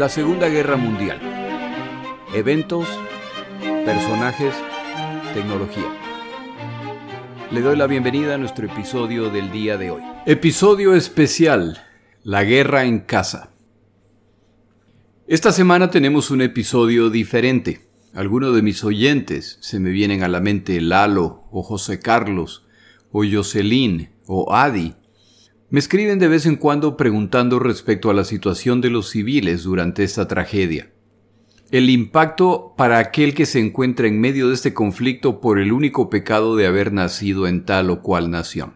La Segunda Guerra Mundial. Eventos, personajes, tecnología. Le doy la bienvenida a nuestro episodio del día de hoy. Episodio especial. La guerra en casa. Esta semana tenemos un episodio diferente. Algunos de mis oyentes se me vienen a la mente Lalo o José Carlos o Jocelyn o Adi me escriben de vez en cuando preguntando respecto a la situación de los civiles durante esta tragedia. El impacto para aquel que se encuentra en medio de este conflicto por el único pecado de haber nacido en tal o cual nación.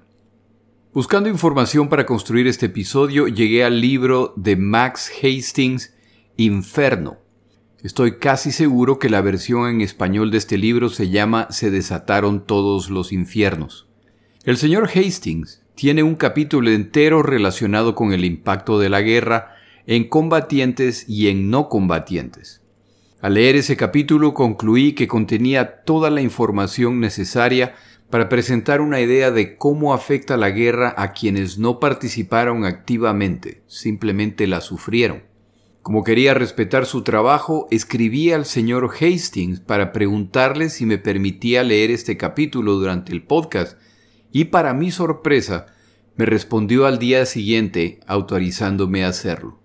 Buscando información para construir este episodio, llegué al libro de Max Hastings, Inferno. Estoy casi seguro que la versión en español de este libro se llama Se desataron todos los infiernos. El señor Hastings tiene un capítulo entero relacionado con el impacto de la guerra en combatientes y en no combatientes. Al leer ese capítulo concluí que contenía toda la información necesaria para presentar una idea de cómo afecta la guerra a quienes no participaron activamente, simplemente la sufrieron. Como quería respetar su trabajo, escribí al señor Hastings para preguntarle si me permitía leer este capítulo durante el podcast y para mi sorpresa, me respondió al día siguiente autorizándome a hacerlo.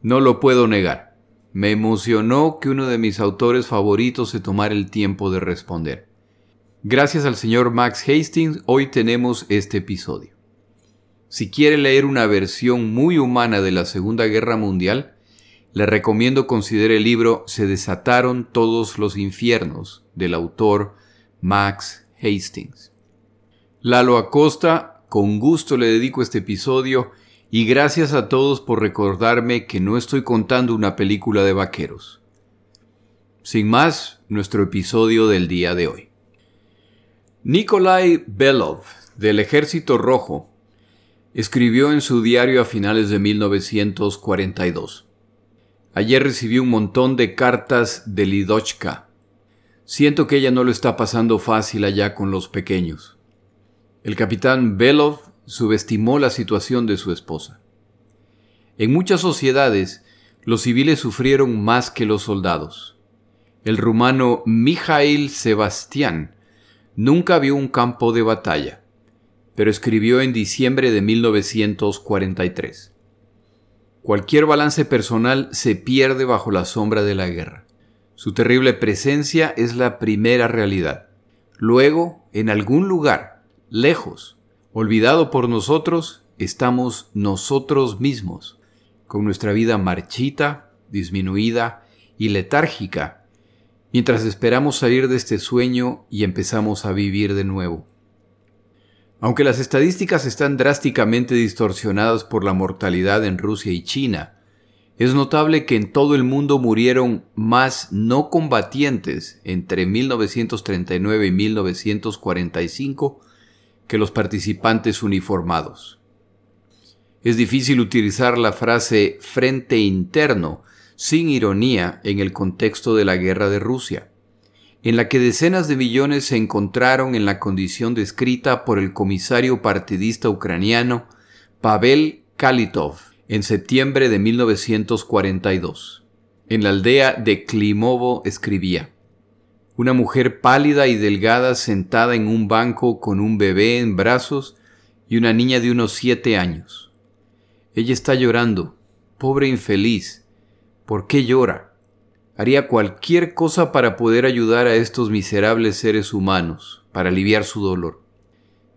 No lo puedo negar. Me emocionó que uno de mis autores favoritos se tomara el tiempo de responder. Gracias al señor Max Hastings, hoy tenemos este episodio. Si quiere leer una versión muy humana de la Segunda Guerra Mundial, le recomiendo considere el libro Se desataron todos los infiernos del autor Max Hastings. Lalo Acosta, con gusto le dedico este episodio y gracias a todos por recordarme que no estoy contando una película de vaqueros. Sin más, nuestro episodio del día de hoy. Nikolai Belov, del Ejército Rojo, escribió en su diario a finales de 1942. Ayer recibí un montón de cartas de Lidochka. Siento que ella no lo está pasando fácil allá con los pequeños. El capitán Belov subestimó la situación de su esposa. En muchas sociedades, los civiles sufrieron más que los soldados. El rumano Mijail Sebastián nunca vio un campo de batalla, pero escribió en diciembre de 1943. Cualquier balance personal se pierde bajo la sombra de la guerra. Su terrible presencia es la primera realidad. Luego, en algún lugar, lejos, olvidado por nosotros, estamos nosotros mismos, con nuestra vida marchita, disminuida y letárgica, mientras esperamos salir de este sueño y empezamos a vivir de nuevo. Aunque las estadísticas están drásticamente distorsionadas por la mortalidad en Rusia y China, es notable que en todo el mundo murieron más no combatientes entre 1939 y 1945 que los participantes uniformados. Es difícil utilizar la frase frente interno sin ironía en el contexto de la guerra de Rusia, en la que decenas de millones se encontraron en la condición descrita por el comisario partidista ucraniano Pavel Kalitov en septiembre de 1942. En la aldea de Klimovo escribía, una mujer pálida y delgada sentada en un banco con un bebé en brazos y una niña de unos siete años. Ella está llorando, pobre infeliz. ¿Por qué llora? Haría cualquier cosa para poder ayudar a estos miserables seres humanos, para aliviar su dolor.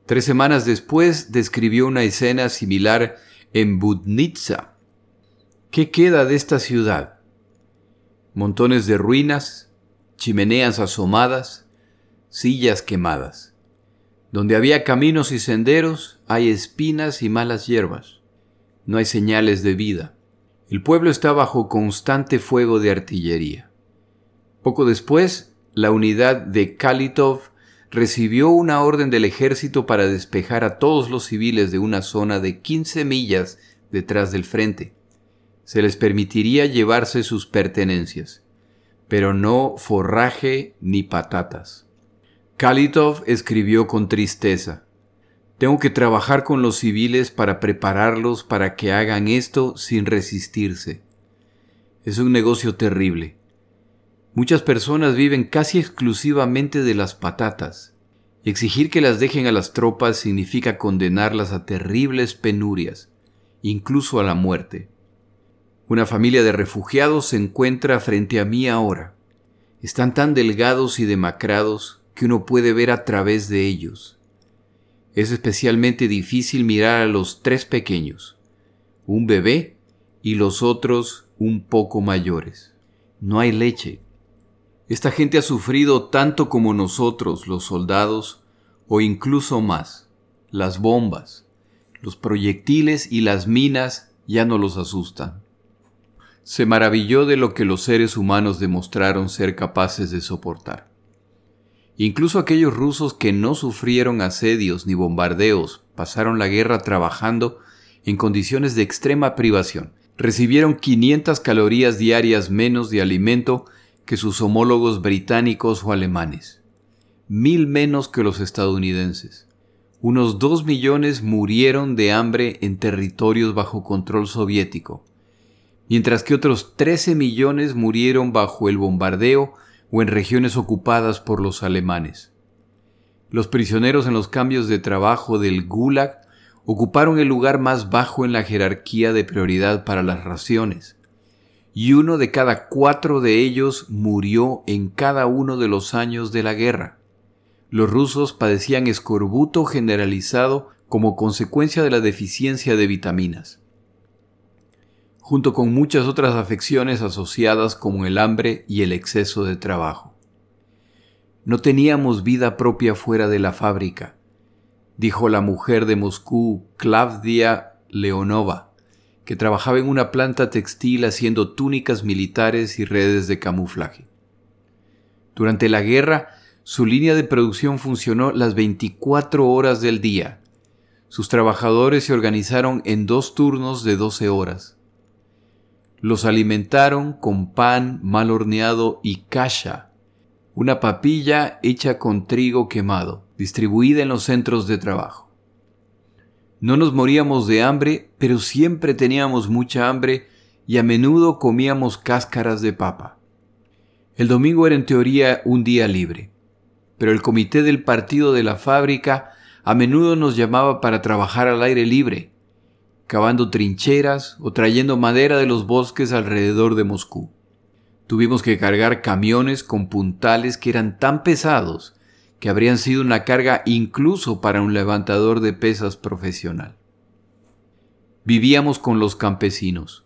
Tres semanas después describió una escena similar en Budnitsa. ¿Qué queda de esta ciudad? Montones de ruinas, chimeneas asomadas, sillas quemadas. Donde había caminos y senderos, hay espinas y malas hierbas. No hay señales de vida. El pueblo está bajo constante fuego de artillería. Poco después, la unidad de Kalitov recibió una orden del ejército para despejar a todos los civiles de una zona de 15 millas detrás del frente. Se les permitiría llevarse sus pertenencias pero no forraje ni patatas. Kalitov escribió con tristeza, Tengo que trabajar con los civiles para prepararlos para que hagan esto sin resistirse. Es un negocio terrible. Muchas personas viven casi exclusivamente de las patatas. Exigir que las dejen a las tropas significa condenarlas a terribles penurias, incluso a la muerte. Una familia de refugiados se encuentra frente a mí ahora. Están tan delgados y demacrados que uno puede ver a través de ellos. Es especialmente difícil mirar a los tres pequeños, un bebé y los otros un poco mayores. No hay leche. Esta gente ha sufrido tanto como nosotros, los soldados, o incluso más. Las bombas, los proyectiles y las minas ya no los asustan. Se maravilló de lo que los seres humanos demostraron ser capaces de soportar. Incluso aquellos rusos que no sufrieron asedios ni bombardeos pasaron la guerra trabajando en condiciones de extrema privación. Recibieron 500 calorías diarias menos de alimento que sus homólogos británicos o alemanes. Mil menos que los estadounidenses. Unos dos millones murieron de hambre en territorios bajo control soviético, mientras que otros 13 millones murieron bajo el bombardeo o en regiones ocupadas por los alemanes. Los prisioneros en los cambios de trabajo del Gulag ocuparon el lugar más bajo en la jerarquía de prioridad para las raciones, y uno de cada cuatro de ellos murió en cada uno de los años de la guerra. Los rusos padecían escorbuto generalizado como consecuencia de la deficiencia de vitaminas junto con muchas otras afecciones asociadas como el hambre y el exceso de trabajo. No teníamos vida propia fuera de la fábrica, dijo la mujer de Moscú, Klavdia Leonova, que trabajaba en una planta textil haciendo túnicas militares y redes de camuflaje. Durante la guerra, su línea de producción funcionó las 24 horas del día. Sus trabajadores se organizaron en dos turnos de 12 horas. Los alimentaron con pan mal horneado y kasha, una papilla hecha con trigo quemado, distribuida en los centros de trabajo. No nos moríamos de hambre, pero siempre teníamos mucha hambre y a menudo comíamos cáscaras de papa. El domingo era en teoría un día libre, pero el comité del partido de la fábrica a menudo nos llamaba para trabajar al aire libre, cavando trincheras o trayendo madera de los bosques alrededor de Moscú. Tuvimos que cargar camiones con puntales que eran tan pesados que habrían sido una carga incluso para un levantador de pesas profesional. Vivíamos con los campesinos.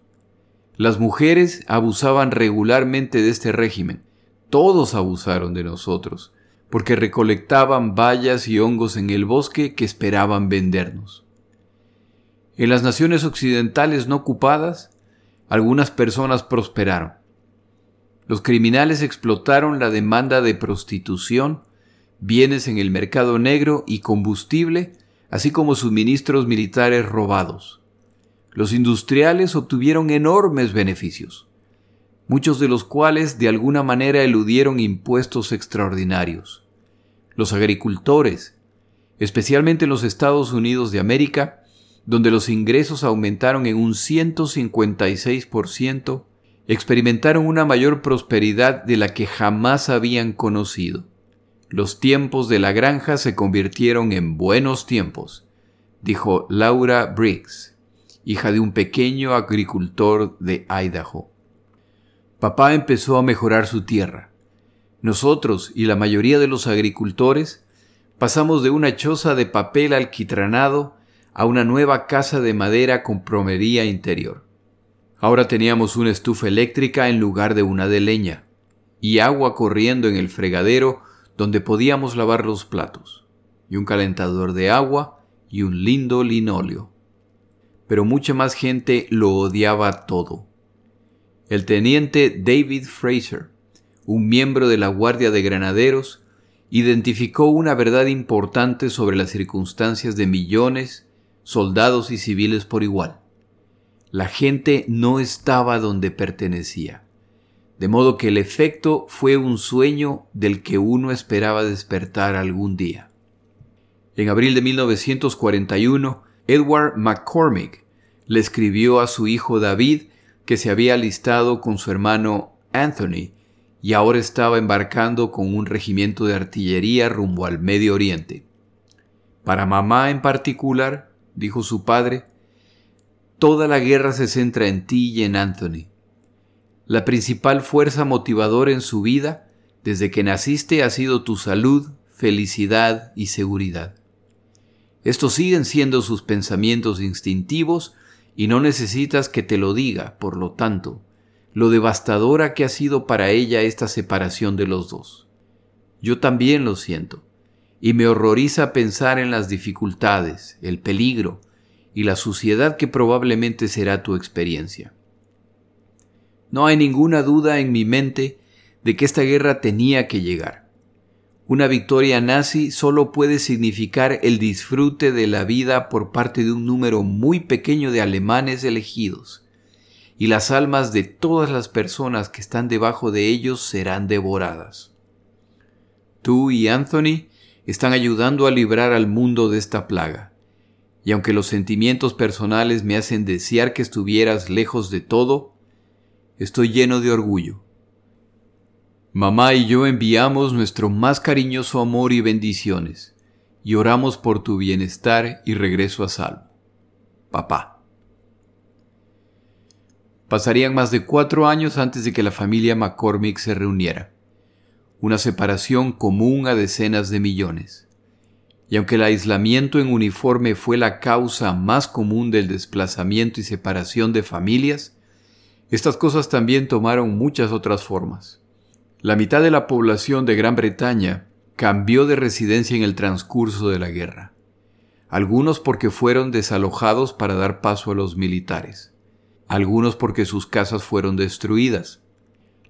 Las mujeres abusaban regularmente de este régimen. Todos abusaron de nosotros, porque recolectaban bayas y hongos en el bosque que esperaban vendernos. En las naciones occidentales no ocupadas, algunas personas prosperaron. Los criminales explotaron la demanda de prostitución, bienes en el mercado negro y combustible, así como suministros militares robados. Los industriales obtuvieron enormes beneficios, muchos de los cuales de alguna manera eludieron impuestos extraordinarios. Los agricultores, especialmente en los Estados Unidos de América, donde los ingresos aumentaron en un 156%, experimentaron una mayor prosperidad de la que jamás habían conocido. Los tiempos de la granja se convirtieron en buenos tiempos, dijo Laura Briggs, hija de un pequeño agricultor de Idaho. Papá empezó a mejorar su tierra. Nosotros y la mayoría de los agricultores pasamos de una choza de papel alquitranado a una nueva casa de madera con promería interior. Ahora teníamos una estufa eléctrica en lugar de una de leña, y agua corriendo en el fregadero donde podíamos lavar los platos, y un calentador de agua y un lindo linóleo. Pero mucha más gente lo odiaba todo. El teniente David Fraser, un miembro de la Guardia de Granaderos, identificó una verdad importante sobre las circunstancias de millones soldados y civiles por igual. La gente no estaba donde pertenecía, de modo que el efecto fue un sueño del que uno esperaba despertar algún día. En abril de 1941, Edward McCormick le escribió a su hijo David que se había alistado con su hermano Anthony y ahora estaba embarcando con un regimiento de artillería rumbo al Medio Oriente. Para mamá en particular, dijo su padre, toda la guerra se centra en ti y en Anthony. La principal fuerza motivadora en su vida, desde que naciste, ha sido tu salud, felicidad y seguridad. Estos siguen siendo sus pensamientos instintivos y no necesitas que te lo diga, por lo tanto, lo devastadora que ha sido para ella esta separación de los dos. Yo también lo siento, y me horroriza pensar en las dificultades, el peligro y la suciedad que probablemente será tu experiencia. No hay ninguna duda en mi mente de que esta guerra tenía que llegar. Una victoria nazi solo puede significar el disfrute de la vida por parte de un número muy pequeño de alemanes elegidos, y las almas de todas las personas que están debajo de ellos serán devoradas. Tú y Anthony están ayudando a librar al mundo de esta plaga, y aunque los sentimientos personales me hacen desear que estuvieras lejos de todo, estoy lleno de orgullo Mamá y yo enviamos nuestro más cariñoso amor y bendiciones, y oramos por tu bienestar y regreso a salvo. Papá. Pasarían más de cuatro años antes de que la familia McCormick se reuniera, una separación común a decenas de millones. Y aunque el aislamiento en uniforme fue la causa más común del desplazamiento y separación de familias, estas cosas también tomaron muchas otras formas. La mitad de la población de Gran Bretaña cambió de residencia en el transcurso de la guerra. Algunos porque fueron desalojados para dar paso a los militares. Algunos porque sus casas fueron destruidas.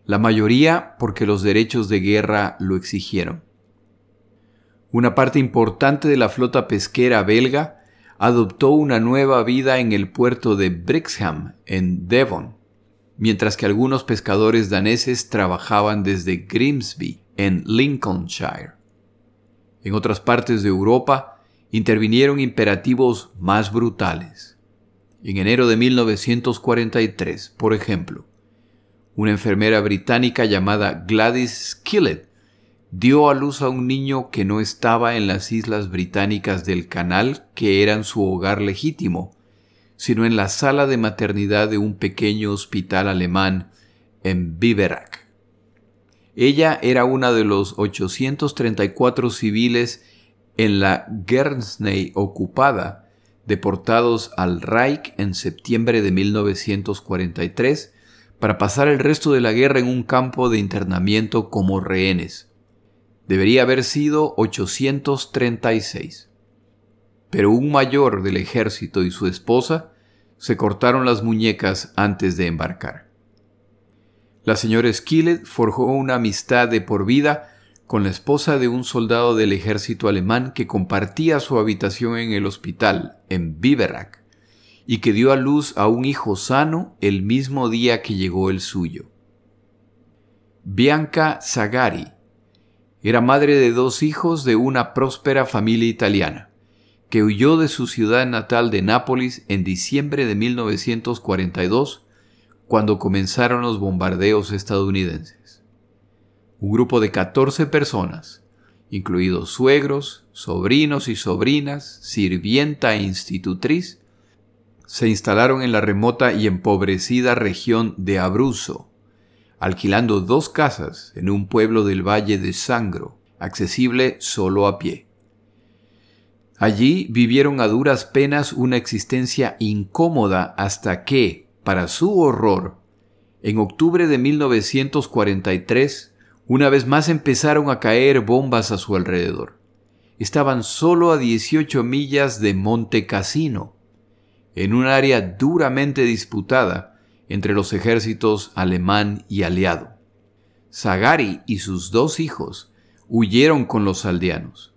La mayoría porque los derechos de guerra lo exigieron. Una parte importante de la flota pesquera belga adoptó una nueva vida en el puerto de Brixham, en Devon, mientras que algunos pescadores daneses trabajaban desde Grimsby, en Lincolnshire. En otras partes de Europa intervinieron imperativos más brutales. En enero de 1943, por ejemplo, una enfermera británica llamada Gladys Skillet dio a luz a un niño que no estaba en las islas británicas del canal que eran su hogar legítimo, sino en la sala de maternidad de un pequeño hospital alemán en Biberach. Ella era una de los 834 civiles en la Guernsey ocupada, deportados al Reich en septiembre de 1943 para pasar el resto de la guerra en un campo de internamiento como rehenes. Debería haber sido 836 pero un mayor del ejército y su esposa se cortaron las muñecas antes de embarcar. La señora Skillet forjó una amistad de por vida con la esposa de un soldado del ejército alemán que compartía su habitación en el hospital, en Biberach, y que dio a luz a un hijo sano el mismo día que llegó el suyo. Bianca Zagari era madre de dos hijos de una próspera familia italiana que huyó de su ciudad natal de Nápoles en diciembre de 1942, cuando comenzaron los bombardeos estadounidenses. Un grupo de 14 personas, incluidos suegros, sobrinos y sobrinas, sirvienta e institutriz, se instalaron en la remota y empobrecida región de Abruzzo, alquilando dos casas en un pueblo del valle de Sangro, accesible solo a pie. Allí vivieron a duras penas una existencia incómoda hasta que, para su horror, en octubre de 1943, una vez más empezaron a caer bombas a su alrededor. Estaban solo a 18 millas de Monte Cassino, en un área duramente disputada entre los ejércitos alemán y aliado. Zagari y sus dos hijos huyeron con los aldeanos.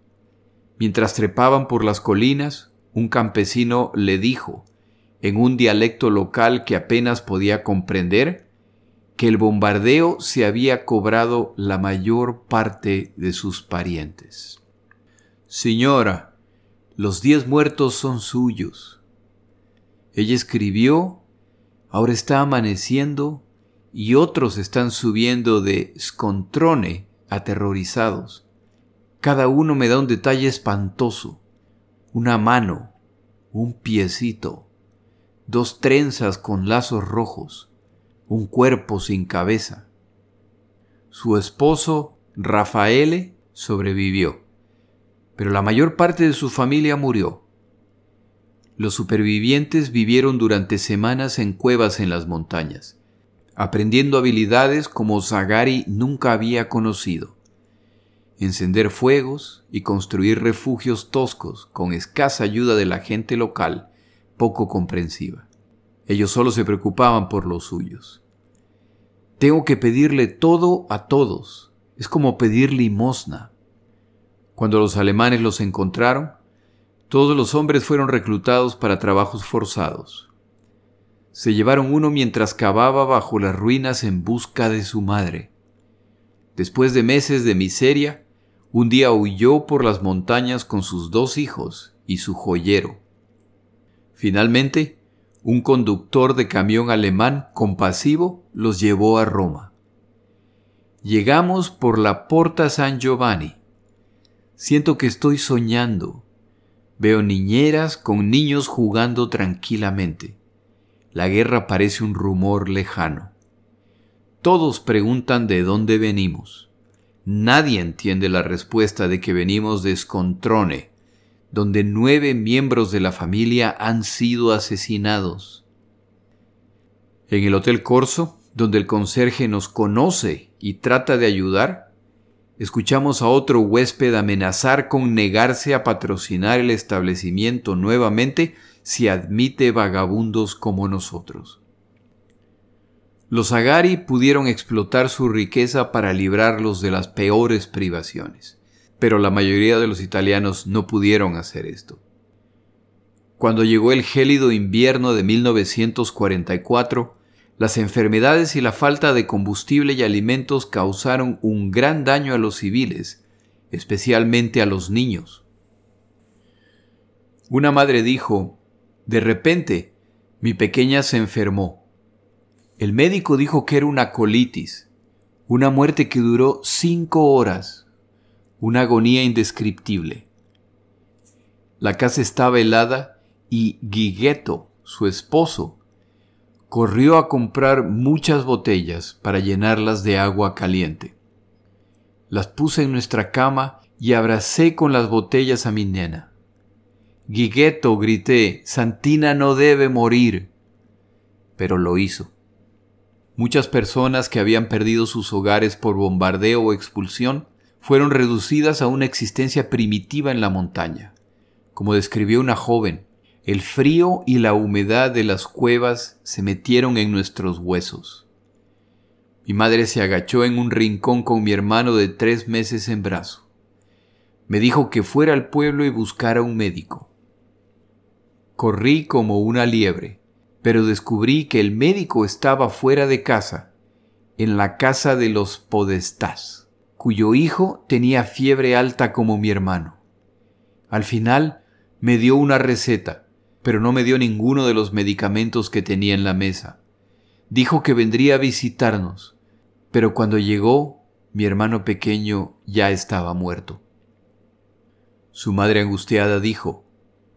Mientras trepaban por las colinas, un campesino le dijo, en un dialecto local que apenas podía comprender, que el bombardeo se había cobrado la mayor parte de sus parientes. Señora, los diez muertos son suyos. Ella escribió ahora está amaneciendo y otros están subiendo de Scontrone aterrorizados. Cada uno me da un detalle espantoso. Una mano, un piecito, dos trenzas con lazos rojos, un cuerpo sin cabeza. Su esposo, Rafaele, sobrevivió, pero la mayor parte de su familia murió. Los supervivientes vivieron durante semanas en cuevas en las montañas, aprendiendo habilidades como Zagari nunca había conocido encender fuegos y construir refugios toscos con escasa ayuda de la gente local, poco comprensiva. Ellos solo se preocupaban por los suyos. Tengo que pedirle todo a todos. Es como pedir limosna. Cuando los alemanes los encontraron, todos los hombres fueron reclutados para trabajos forzados. Se llevaron uno mientras cavaba bajo las ruinas en busca de su madre. Después de meses de miseria, un día huyó por las montañas con sus dos hijos y su joyero. Finalmente, un conductor de camión alemán compasivo los llevó a Roma. Llegamos por la Porta San Giovanni. Siento que estoy soñando. Veo niñeras con niños jugando tranquilamente. La guerra parece un rumor lejano. Todos preguntan de dónde venimos. Nadie entiende la respuesta de que venimos de Scontrone, donde nueve miembros de la familia han sido asesinados. En el Hotel Corso, donde el conserje nos conoce y trata de ayudar, escuchamos a otro huésped amenazar con negarse a patrocinar el establecimiento nuevamente si admite vagabundos como nosotros. Los Agari pudieron explotar su riqueza para librarlos de las peores privaciones, pero la mayoría de los italianos no pudieron hacer esto. Cuando llegó el gélido invierno de 1944, las enfermedades y la falta de combustible y alimentos causaron un gran daño a los civiles, especialmente a los niños. Una madre dijo, de repente, mi pequeña se enfermó el médico dijo que era una colitis, una muerte que duró cinco horas, una agonía indescriptible. La casa estaba helada y Guigueto, su esposo, corrió a comprar muchas botellas para llenarlas de agua caliente. Las puse en nuestra cama y abracé con las botellas a mi nena. Guigueto, grité, Santina no debe morir. Pero lo hizo. Muchas personas que habían perdido sus hogares por bombardeo o expulsión fueron reducidas a una existencia primitiva en la montaña. Como describió una joven, el frío y la humedad de las cuevas se metieron en nuestros huesos. Mi madre se agachó en un rincón con mi hermano de tres meses en brazo. Me dijo que fuera al pueblo y buscara un médico. Corrí como una liebre pero descubrí que el médico estaba fuera de casa, en la casa de los podestás, cuyo hijo tenía fiebre alta como mi hermano. Al final me dio una receta, pero no me dio ninguno de los medicamentos que tenía en la mesa. Dijo que vendría a visitarnos, pero cuando llegó, mi hermano pequeño ya estaba muerto. Su madre angustiada dijo,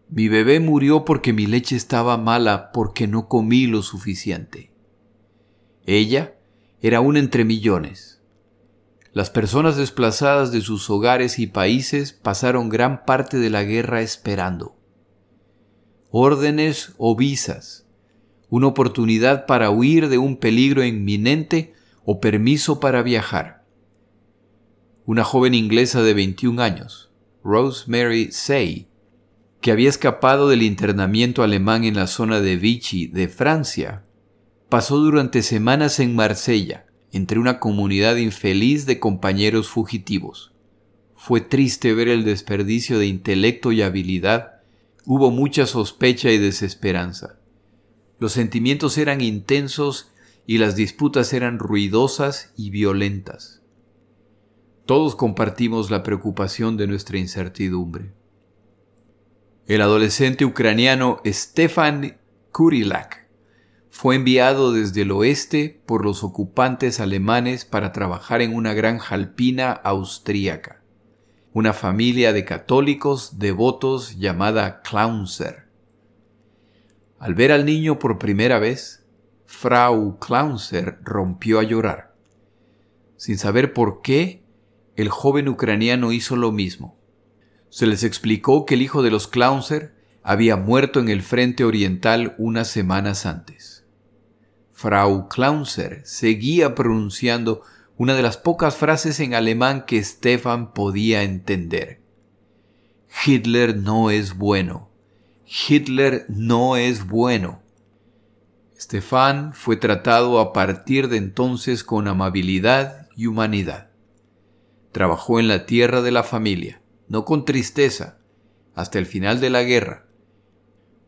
mi bebé murió porque mi leche estaba mala porque no comí lo suficiente. Ella era una entre millones. Las personas desplazadas de sus hogares y países pasaron gran parte de la guerra esperando. Órdenes o visas, una oportunidad para huir de un peligro inminente o permiso para viajar. Una joven inglesa de 21 años, Rosemary Say, que había escapado del internamiento alemán en la zona de Vichy de Francia, pasó durante semanas en Marsella, entre una comunidad infeliz de compañeros fugitivos. Fue triste ver el desperdicio de intelecto y habilidad, hubo mucha sospecha y desesperanza. Los sentimientos eran intensos y las disputas eran ruidosas y violentas. Todos compartimos la preocupación de nuestra incertidumbre. El adolescente ucraniano Stefan Kurilak fue enviado desde el oeste por los ocupantes alemanes para trabajar en una granja alpina austríaca, una familia de católicos devotos llamada Clownser. Al ver al niño por primera vez, Frau Clownser rompió a llorar. Sin saber por qué, el joven ucraniano hizo lo mismo. Se les explicó que el hijo de los Clownser había muerto en el frente oriental unas semanas antes. Frau Clownser seguía pronunciando una de las pocas frases en alemán que Stefan podía entender. Hitler no es bueno. Hitler no es bueno. Stefan fue tratado a partir de entonces con amabilidad y humanidad. Trabajó en la tierra de la familia, no con tristeza, hasta el final de la guerra,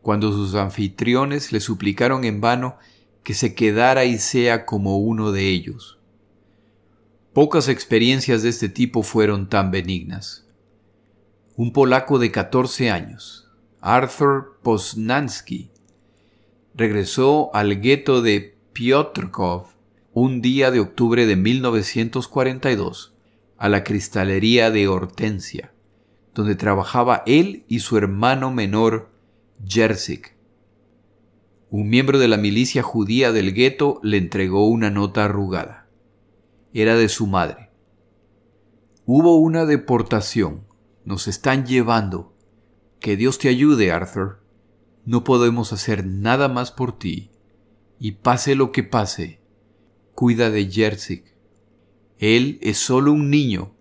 cuando sus anfitriones le suplicaron en vano que se quedara y sea como uno de ellos. Pocas experiencias de este tipo fueron tan benignas. Un polaco de 14 años, Arthur Poznansky, regresó al gueto de Piotrkov un día de octubre de 1942 a la cristalería de Hortensia, donde trabajaba él y su hermano menor Jersik. Un miembro de la milicia judía del gueto le entregó una nota arrugada. Era de su madre. Hubo una deportación. Nos están llevando. Que Dios te ayude, Arthur. No podemos hacer nada más por ti. Y pase lo que pase, cuida de Jersik. Él es solo un niño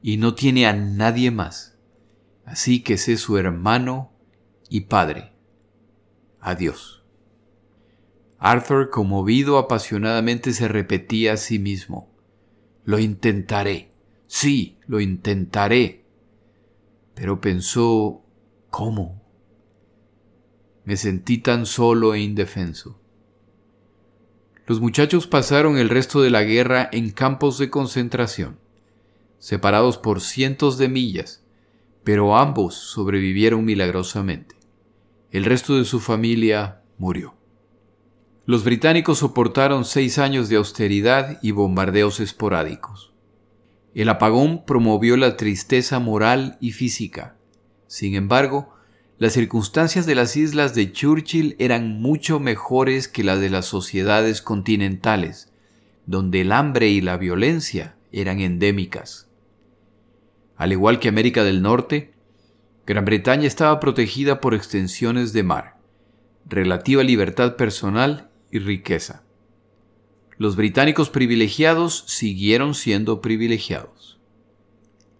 y no tiene a nadie más. Así que sé su hermano y Padre. Adiós. Arthur, conmovido apasionadamente, se repetía a sí mismo, Lo intentaré, sí, lo intentaré. Pero pensó, ¿cómo? Me sentí tan solo e indefenso. Los muchachos pasaron el resto de la guerra en campos de concentración, separados por cientos de millas, pero ambos sobrevivieron milagrosamente el resto de su familia murió. Los británicos soportaron seis años de austeridad y bombardeos esporádicos. El apagón promovió la tristeza moral y física. Sin embargo, las circunstancias de las islas de Churchill eran mucho mejores que las de las sociedades continentales, donde el hambre y la violencia eran endémicas. Al igual que América del Norte, Gran Bretaña estaba protegida por extensiones de mar, relativa libertad personal y riqueza. Los británicos privilegiados siguieron siendo privilegiados.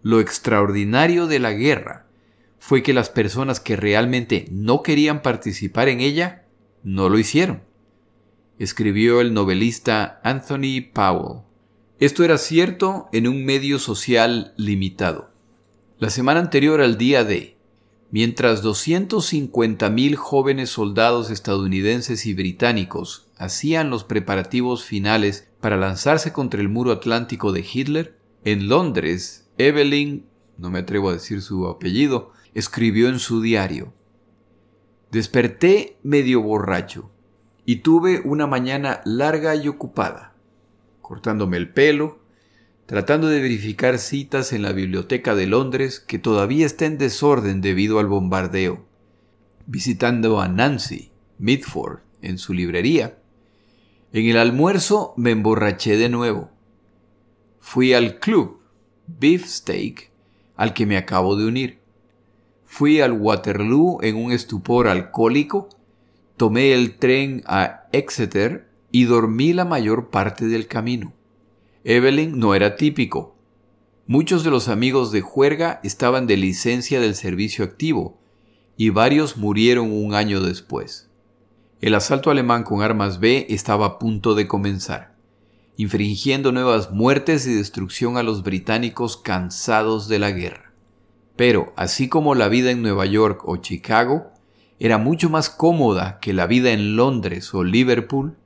Lo extraordinario de la guerra fue que las personas que realmente no querían participar en ella no lo hicieron, escribió el novelista Anthony Powell. Esto era cierto en un medio social limitado. La semana anterior al día de Mientras 250.000 jóvenes soldados estadounidenses y británicos hacían los preparativos finales para lanzarse contra el muro atlántico de Hitler, en Londres, Evelyn, no me atrevo a decir su apellido, escribió en su diario, Desperté medio borracho y tuve una mañana larga y ocupada, cortándome el pelo, tratando de verificar citas en la Biblioteca de Londres que todavía está en desorden debido al bombardeo, visitando a Nancy Mitford en su librería. En el almuerzo me emborraché de nuevo. Fui al club Beefsteak al que me acabo de unir. Fui al Waterloo en un estupor alcohólico, tomé el tren a Exeter y dormí la mayor parte del camino. Evelyn no era típico. Muchos de los amigos de juerga estaban de licencia del servicio activo y varios murieron un año después. El asalto alemán con armas B estaba a punto de comenzar, infringiendo nuevas muertes y destrucción a los británicos cansados de la guerra. Pero, así como la vida en Nueva York o Chicago era mucho más cómoda que la vida en Londres o Liverpool,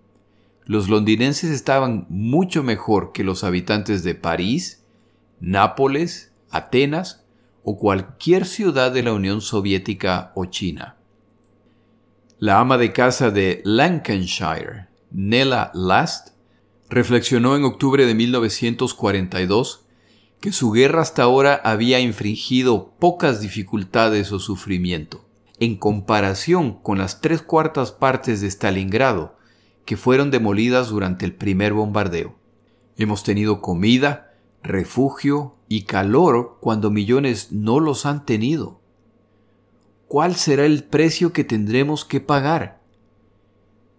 los londinenses estaban mucho mejor que los habitantes de París, Nápoles, Atenas o cualquier ciudad de la Unión Soviética o China. La ama de casa de Lancashire, Nella Last, reflexionó en octubre de 1942 que su guerra hasta ahora había infringido pocas dificultades o sufrimiento, en comparación con las tres cuartas partes de Stalingrado, que fueron demolidas durante el primer bombardeo. Hemos tenido comida, refugio y calor cuando millones no los han tenido. ¿Cuál será el precio que tendremos que pagar?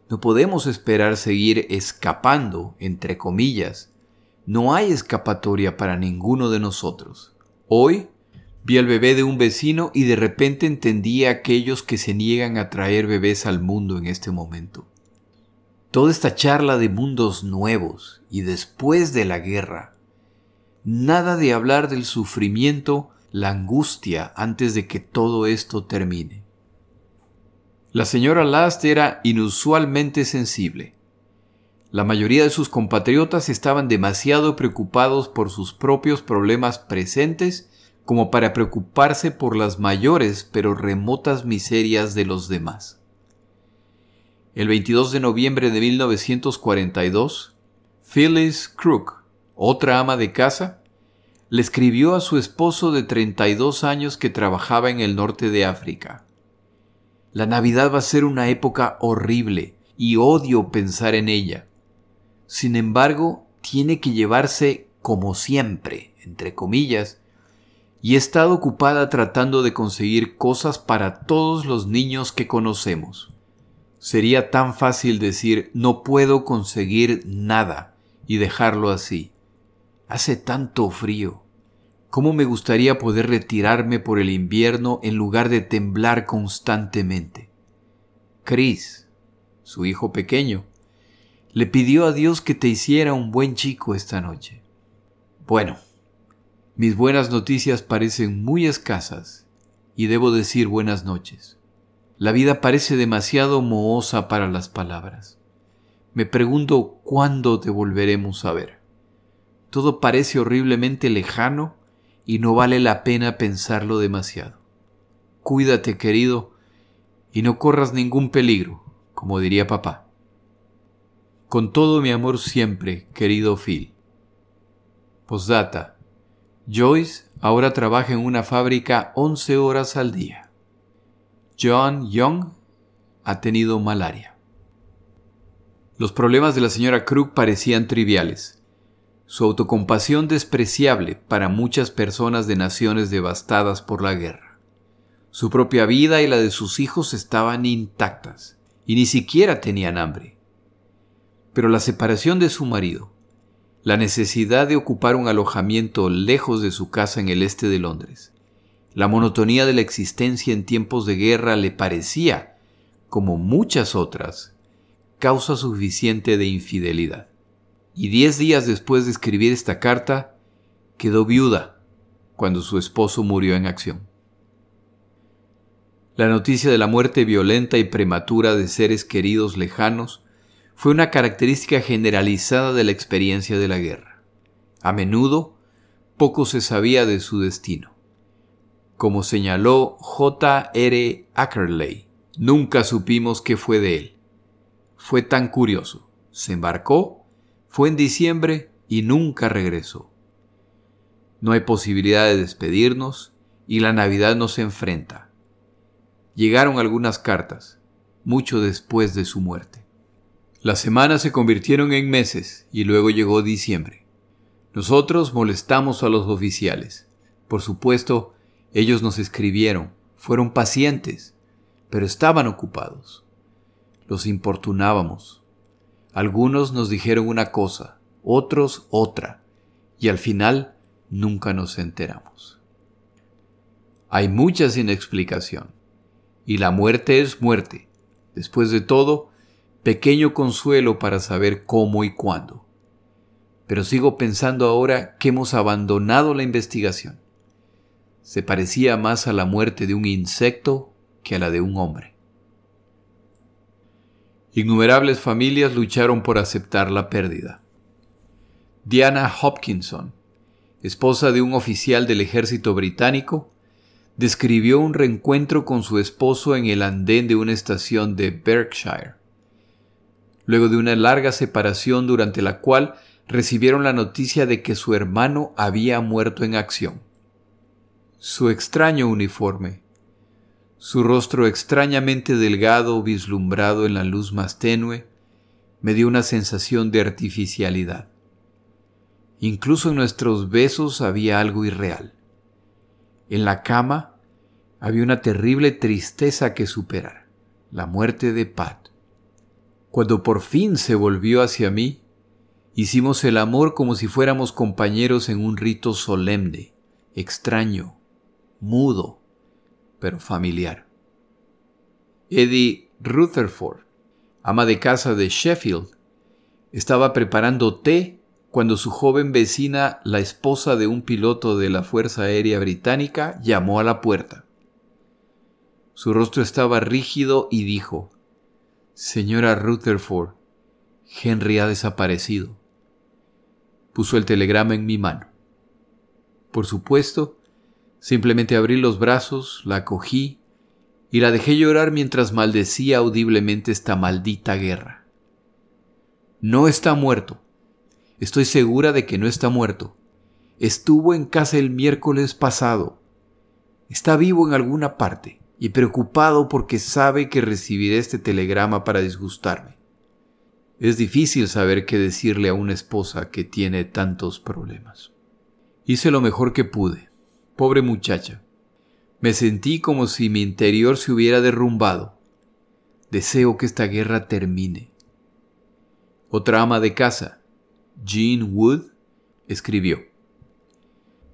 No podemos esperar seguir escapando, entre comillas. No hay escapatoria para ninguno de nosotros. Hoy vi al bebé de un vecino y de repente entendí a aquellos que se niegan a traer bebés al mundo en este momento. Toda esta charla de mundos nuevos y después de la guerra. Nada de hablar del sufrimiento, la angustia antes de que todo esto termine. La señora Last era inusualmente sensible. La mayoría de sus compatriotas estaban demasiado preocupados por sus propios problemas presentes como para preocuparse por las mayores pero remotas miserias de los demás. El 22 de noviembre de 1942, Phyllis Crook, otra ama de casa, le escribió a su esposo de 32 años que trabajaba en el norte de África. La Navidad va a ser una época horrible y odio pensar en ella. Sin embargo, tiene que llevarse como siempre, entre comillas, y he estado ocupada tratando de conseguir cosas para todos los niños que conocemos. Sería tan fácil decir no puedo conseguir nada y dejarlo así. Hace tanto frío. ¿Cómo me gustaría poder retirarme por el invierno en lugar de temblar constantemente? Chris, su hijo pequeño, le pidió a Dios que te hiciera un buen chico esta noche. Bueno, mis buenas noticias parecen muy escasas y debo decir buenas noches. La vida parece demasiado mohosa para las palabras. Me pregunto cuándo te volveremos a ver. Todo parece horriblemente lejano y no vale la pena pensarlo demasiado. Cuídate, querido, y no corras ningún peligro, como diría papá. Con todo mi amor siempre, querido Phil. Postdata. Joyce ahora trabaja en una fábrica 11 horas al día. John Young ha tenido malaria. Los problemas de la señora Crook parecían triviales su autocompasión despreciable para muchas personas de naciones devastadas por la guerra. Su propia vida y la de sus hijos estaban intactas, y ni siquiera tenían hambre. Pero la separación de su marido, la necesidad de ocupar un alojamiento lejos de su casa en el este de Londres, la monotonía de la existencia en tiempos de guerra le parecía, como muchas otras, causa suficiente de infidelidad y diez días después de escribir esta carta, quedó viuda cuando su esposo murió en acción. La noticia de la muerte violenta y prematura de seres queridos lejanos fue una característica generalizada de la experiencia de la guerra. A menudo, poco se sabía de su destino. Como señaló J. R. Ackerley, nunca supimos qué fue de él. Fue tan curioso. Se embarcó fue en diciembre y nunca regresó. No hay posibilidad de despedirnos y la Navidad nos enfrenta. Llegaron algunas cartas, mucho después de su muerte. Las semanas se convirtieron en meses y luego llegó diciembre. Nosotros molestamos a los oficiales. Por supuesto, ellos nos escribieron, fueron pacientes, pero estaban ocupados. Los importunábamos, algunos nos dijeron una cosa, otros otra, y al final nunca nos enteramos. Hay mucha sin explicación, y la muerte es muerte. Después de todo, pequeño consuelo para saber cómo y cuándo. Pero sigo pensando ahora que hemos abandonado la investigación. Se parecía más a la muerte de un insecto que a la de un hombre. Innumerables familias lucharon por aceptar la pérdida. Diana Hopkinson, esposa de un oficial del ejército británico, describió un reencuentro con su esposo en el andén de una estación de Berkshire, luego de una larga separación durante la cual recibieron la noticia de que su hermano había muerto en acción. Su extraño uniforme, su rostro extrañamente delgado vislumbrado en la luz más tenue, me dio una sensación de artificialidad. Incluso en nuestros besos había algo irreal. En la cama había una terrible tristeza que superar, la muerte de Pat. Cuando por fin se volvió hacia mí, hicimos el amor como si fuéramos compañeros en un rito solemne, extraño, mudo, pero familiar. Eddie Rutherford, ama de casa de Sheffield, estaba preparando té cuando su joven vecina, la esposa de un piloto de la Fuerza Aérea Británica, llamó a la puerta. Su rostro estaba rígido y dijo, Señora Rutherford, Henry ha desaparecido. Puso el telegrama en mi mano. Por supuesto, simplemente abrí los brazos, la cogí y la dejé llorar mientras maldecía audiblemente esta maldita guerra. No está muerto, Estoy segura de que no está muerto. Estuvo en casa el miércoles pasado. Está vivo en alguna parte y preocupado porque sabe que recibiré este telegrama para disgustarme. Es difícil saber qué decirle a una esposa que tiene tantos problemas. Hice lo mejor que pude. Pobre muchacha. Me sentí como si mi interior se hubiera derrumbado. Deseo que esta guerra termine. Otra ama de casa, Jean Wood, escribió.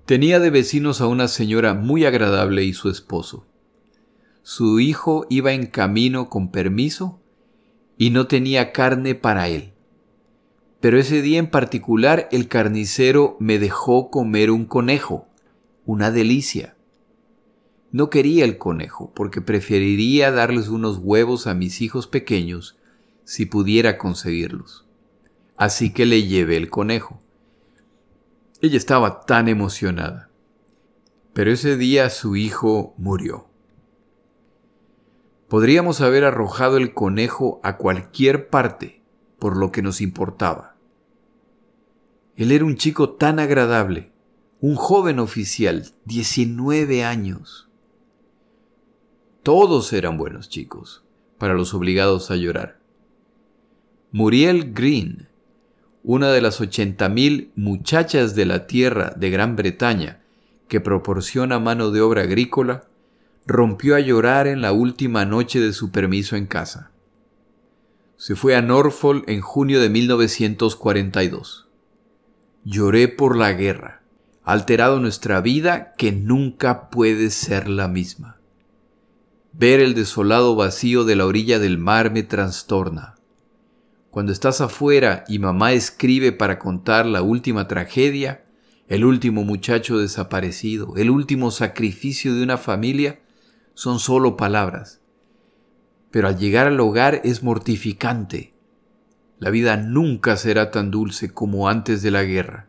Tenía de vecinos a una señora muy agradable y su esposo. Su hijo iba en camino con permiso y no tenía carne para él. Pero ese día en particular el carnicero me dejó comer un conejo, una delicia. No quería el conejo porque preferiría darles unos huevos a mis hijos pequeños si pudiera conseguirlos así que le llevé el conejo. Ella estaba tan emocionada. Pero ese día su hijo murió. Podríamos haber arrojado el conejo a cualquier parte por lo que nos importaba. Él era un chico tan agradable, un joven oficial, 19 años. Todos eran buenos chicos, para los obligados a llorar. Muriel Green una de las 80.000 muchachas de la tierra de Gran Bretaña que proporciona mano de obra agrícola, rompió a llorar en la última noche de su permiso en casa. Se fue a Norfolk en junio de 1942. Lloré por la guerra, alterado nuestra vida que nunca puede ser la misma. Ver el desolado vacío de la orilla del mar me trastorna. Cuando estás afuera y mamá escribe para contar la última tragedia, el último muchacho desaparecido, el último sacrificio de una familia, son solo palabras. Pero al llegar al hogar es mortificante. La vida nunca será tan dulce como antes de la guerra.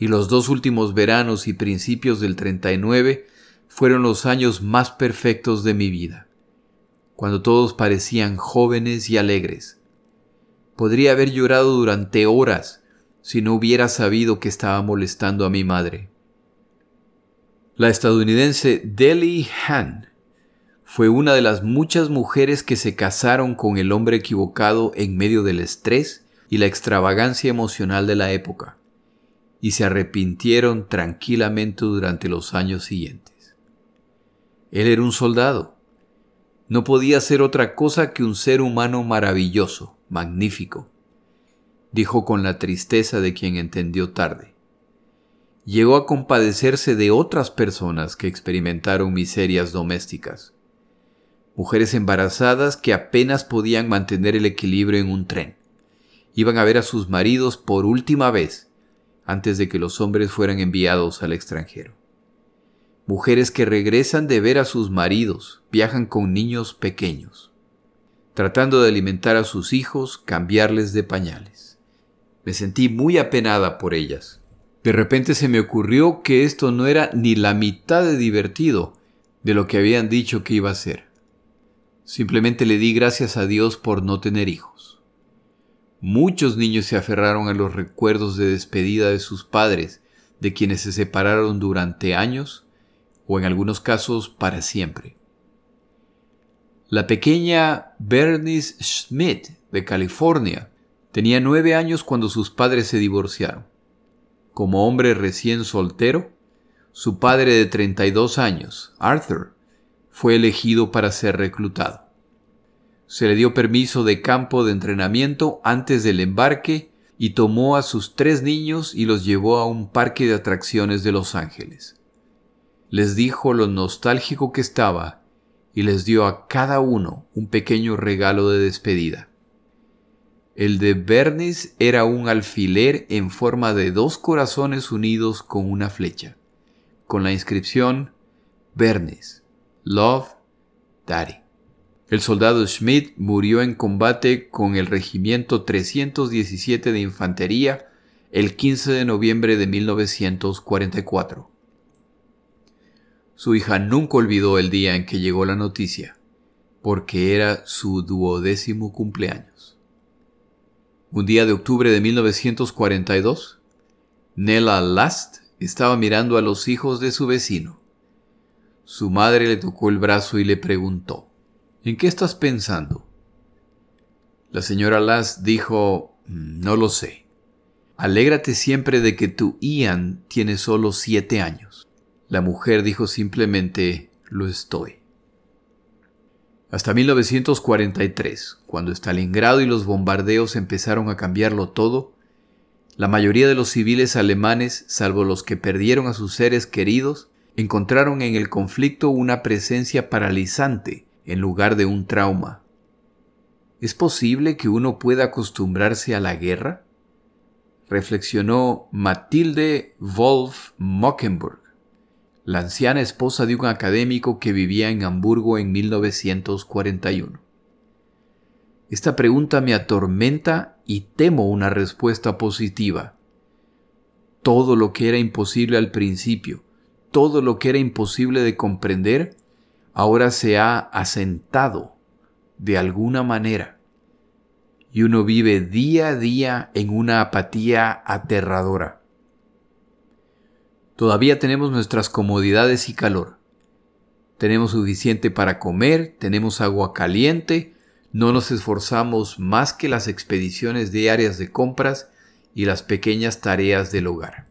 Y los dos últimos veranos y principios del 39 fueron los años más perfectos de mi vida, cuando todos parecían jóvenes y alegres Podría haber llorado durante horas si no hubiera sabido que estaba molestando a mi madre. La estadounidense Deli Han fue una de las muchas mujeres que se casaron con el hombre equivocado en medio del estrés y la extravagancia emocional de la época, y se arrepintieron tranquilamente durante los años siguientes. Él era un soldado. No podía ser otra cosa que un ser humano maravilloso, magnífico, dijo con la tristeza de quien entendió tarde. Llegó a compadecerse de otras personas que experimentaron miserias domésticas, mujeres embarazadas que apenas podían mantener el equilibrio en un tren. Iban a ver a sus maridos por última vez antes de que los hombres fueran enviados al extranjero. Mujeres que regresan de ver a sus maridos, viajan con niños pequeños tratando de alimentar a sus hijos, cambiarles de pañales. Me sentí muy apenada por ellas. De repente se me ocurrió que esto no era ni la mitad de divertido de lo que habían dicho que iba a ser. Simplemente le di gracias a Dios por no tener hijos. Muchos niños se aferraron a los recuerdos de despedida de sus padres, de quienes se separaron durante años o en algunos casos para siempre. La pequeña Bernice Schmidt de California tenía nueve años cuando sus padres se divorciaron. Como hombre recién soltero, su padre de 32 años, Arthur, fue elegido para ser reclutado. Se le dio permiso de campo de entrenamiento antes del embarque y tomó a sus tres niños y los llevó a un parque de atracciones de Los Ángeles. Les dijo lo nostálgico que estaba y les dio a cada uno un pequeño regalo de despedida. El de Bernice era un alfiler en forma de dos corazones unidos con una flecha, con la inscripción Bernice, Love, Daddy. El soldado Schmidt murió en combate con el Regimiento 317 de Infantería el 15 de noviembre de 1944. Su hija nunca olvidó el día en que llegó la noticia, porque era su duodécimo cumpleaños. Un día de octubre de 1942, Nella Last estaba mirando a los hijos de su vecino. Su madre le tocó el brazo y le preguntó, ¿En qué estás pensando? La señora Lass dijo, no lo sé. Alégrate siempre de que tu Ian tiene solo siete años. La mujer dijo simplemente, lo estoy. Hasta 1943, cuando Stalingrado y los bombardeos empezaron a cambiarlo todo, la mayoría de los civiles alemanes, salvo los que perdieron a sus seres queridos, encontraron en el conflicto una presencia paralizante en lugar de un trauma. ¿Es posible que uno pueda acostumbrarse a la guerra? Reflexionó Matilde Wolf Mockenburg, la anciana esposa de un académico que vivía en Hamburgo en 1941. Esta pregunta me atormenta y temo una respuesta positiva. Todo lo que era imposible al principio, todo lo que era imposible de comprender, ahora se ha asentado de alguna manera. Y uno vive día a día en una apatía aterradora. Todavía tenemos nuestras comodidades y calor. Tenemos suficiente para comer, tenemos agua caliente, no nos esforzamos más que las expediciones diarias de compras y las pequeñas tareas del hogar.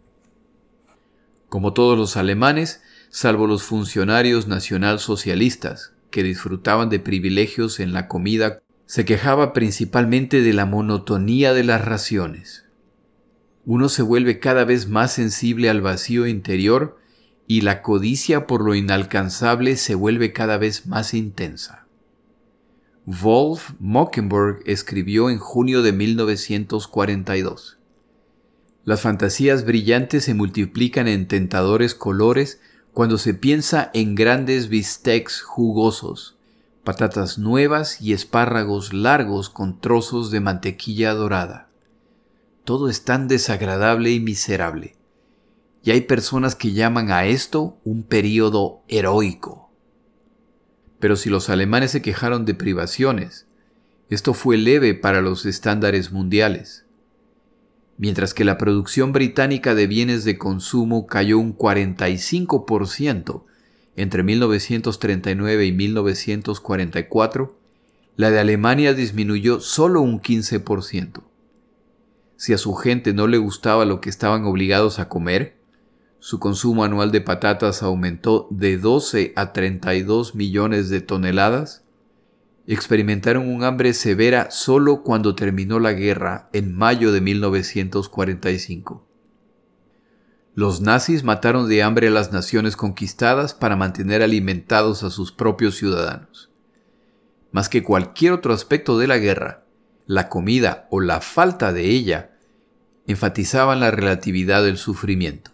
Como todos los alemanes, salvo los funcionarios nacionalsocialistas, que disfrutaban de privilegios en la comida, se quejaba principalmente de la monotonía de las raciones. Uno se vuelve cada vez más sensible al vacío interior y la codicia por lo inalcanzable se vuelve cada vez más intensa. Wolf Mockenberg escribió en junio de 1942. Las fantasías brillantes se multiplican en tentadores colores cuando se piensa en grandes bistecs jugosos, patatas nuevas y espárragos largos con trozos de mantequilla dorada. Todo es tan desagradable y miserable. Y hay personas que llaman a esto un período heroico. Pero si los alemanes se quejaron de privaciones, esto fue leve para los estándares mundiales mientras que la producción británica de bienes de consumo cayó un 45% entre 1939 y 1944, la de Alemania disminuyó solo un 15%. Si a su gente no le gustaba lo que estaban obligados a comer, su consumo anual de patatas aumentó de 12 a 32 millones de toneladas experimentaron un hambre severa solo cuando terminó la guerra en mayo de 1945. Los nazis mataron de hambre a las naciones conquistadas para mantener alimentados a sus propios ciudadanos. Más que cualquier otro aspecto de la guerra, la comida o la falta de ella enfatizaban la relatividad del sufrimiento.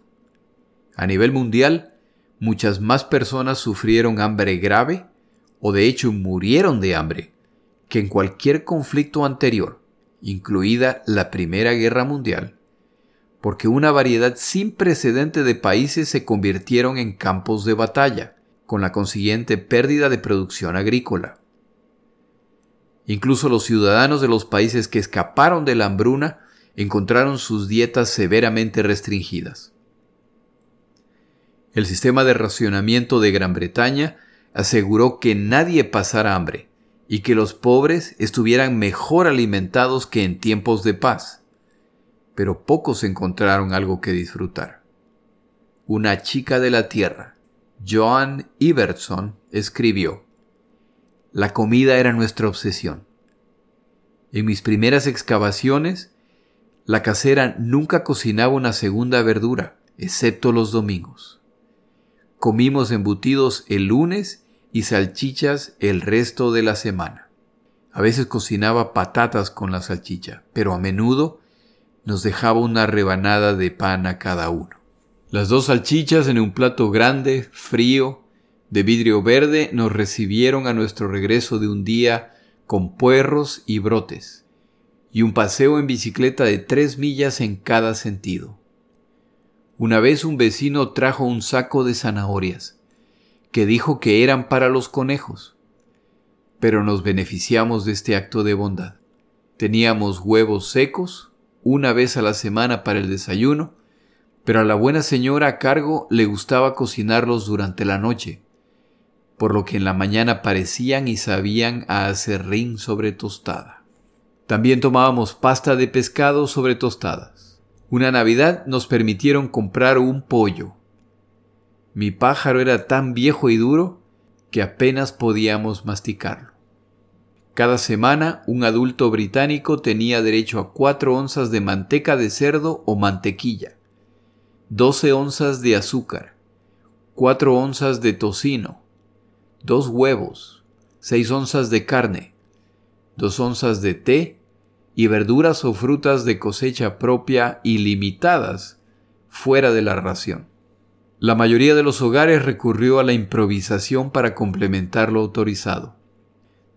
A nivel mundial, muchas más personas sufrieron hambre grave o de hecho murieron de hambre, que en cualquier conflicto anterior, incluida la Primera Guerra Mundial, porque una variedad sin precedente de países se convirtieron en campos de batalla, con la consiguiente pérdida de producción agrícola. Incluso los ciudadanos de los países que escaparon de la hambruna encontraron sus dietas severamente restringidas. El sistema de racionamiento de Gran Bretaña aseguró que nadie pasara hambre y que los pobres estuvieran mejor alimentados que en tiempos de paz. Pero pocos encontraron algo que disfrutar. Una chica de la tierra, Joan Iverson, escribió, La comida era nuestra obsesión. En mis primeras excavaciones, la casera nunca cocinaba una segunda verdura, excepto los domingos. Comimos embutidos el lunes y salchichas el resto de la semana. A veces cocinaba patatas con la salchicha, pero a menudo nos dejaba una rebanada de pan a cada uno. Las dos salchichas en un plato grande, frío, de vidrio verde, nos recibieron a nuestro regreso de un día con puerros y brotes, y un paseo en bicicleta de tres millas en cada sentido. Una vez un vecino trajo un saco de zanahorias, que dijo que eran para los conejos, pero nos beneficiamos de este acto de bondad. Teníamos huevos secos, una vez a la semana para el desayuno, pero a la buena señora a cargo le gustaba cocinarlos durante la noche, por lo que en la mañana parecían y sabían a acerrín sobre tostada. También tomábamos pasta de pescado sobre tostadas. Una Navidad nos permitieron comprar un pollo. Mi pájaro era tan viejo y duro que apenas podíamos masticarlo. Cada semana un adulto británico tenía derecho a cuatro onzas de manteca de cerdo o mantequilla, doce onzas de azúcar, cuatro onzas de tocino, dos huevos, seis onzas de carne, dos onzas de té y verduras o frutas de cosecha propia ilimitadas fuera de la ración. La mayoría de los hogares recurrió a la improvisación para complementar lo autorizado.